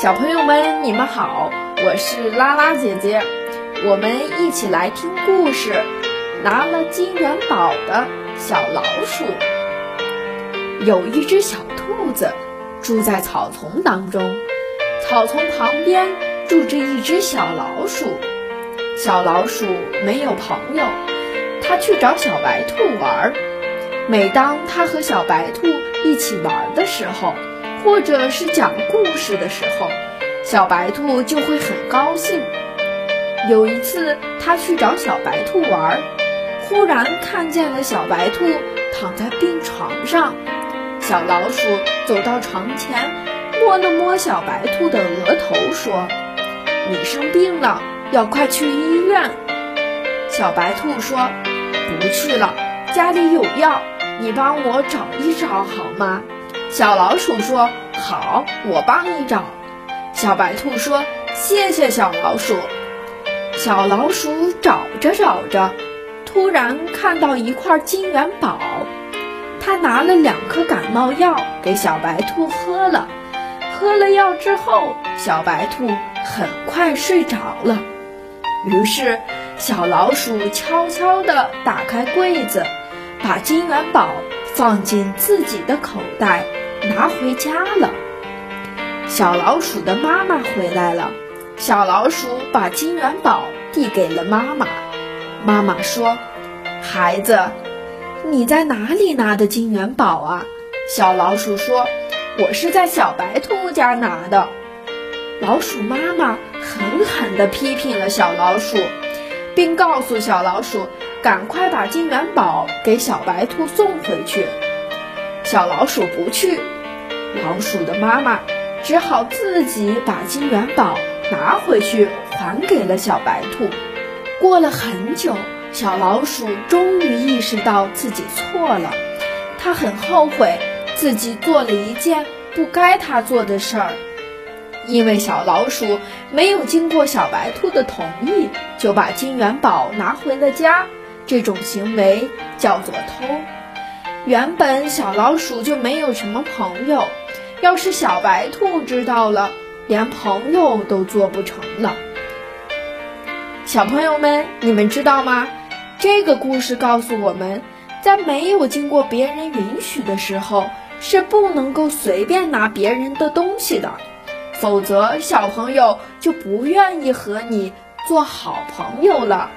小朋友们，你们好，我是拉拉姐姐，我们一起来听故事。拿了金元宝的小老鼠。有一只小兔子住在草丛当中，草丛旁边住着一只小老鼠。小老鼠没有朋友，它去找小白兔玩。每当它和小白兔一起玩的时候，或者是讲故事的时候，小白兔就会很高兴。有一次，它去找小白兔玩，忽然看见了小白兔躺在病床上。小老鼠走到床前，摸了摸小白兔的额头，说：“你生病了，要快去医院。”小白兔说：“不去了，家里有药，你帮我找一找好吗？”小老鼠说：“好，我帮你找。”小白兔说：“谢谢小老鼠。”小老鼠找着找着，突然看到一块金元宝，他拿了两颗感冒药给小白兔喝了。喝了药之后，小白兔很快睡着了。于是，小老鼠悄悄地打开柜子，把金元宝放进自己的口袋。拿回家了。小老鼠的妈妈回来了，小老鼠把金元宝递给了妈妈。妈妈说：“孩子，你在哪里拿的金元宝啊？”小老鼠说：“我是在小白兔家拿的。”老鼠妈妈狠狠地批评了小老鼠，并告诉小老鼠赶快把金元宝给小白兔送回去。小老鼠不去，老鼠的妈妈只好自己把金元宝拿回去还给了小白兔。过了很久，小老鼠终于意识到自己错了，它很后悔自己做了一件不该它做的事儿，因为小老鼠没有经过小白兔的同意就把金元宝拿回了家，这种行为叫做偷。原本小老鼠就没有什么朋友，要是小白兔知道了，连朋友都做不成了。小朋友们，你们知道吗？这个故事告诉我们，在没有经过别人允许的时候，是不能够随便拿别人的东西的，否则小朋友就不愿意和你做好朋友了。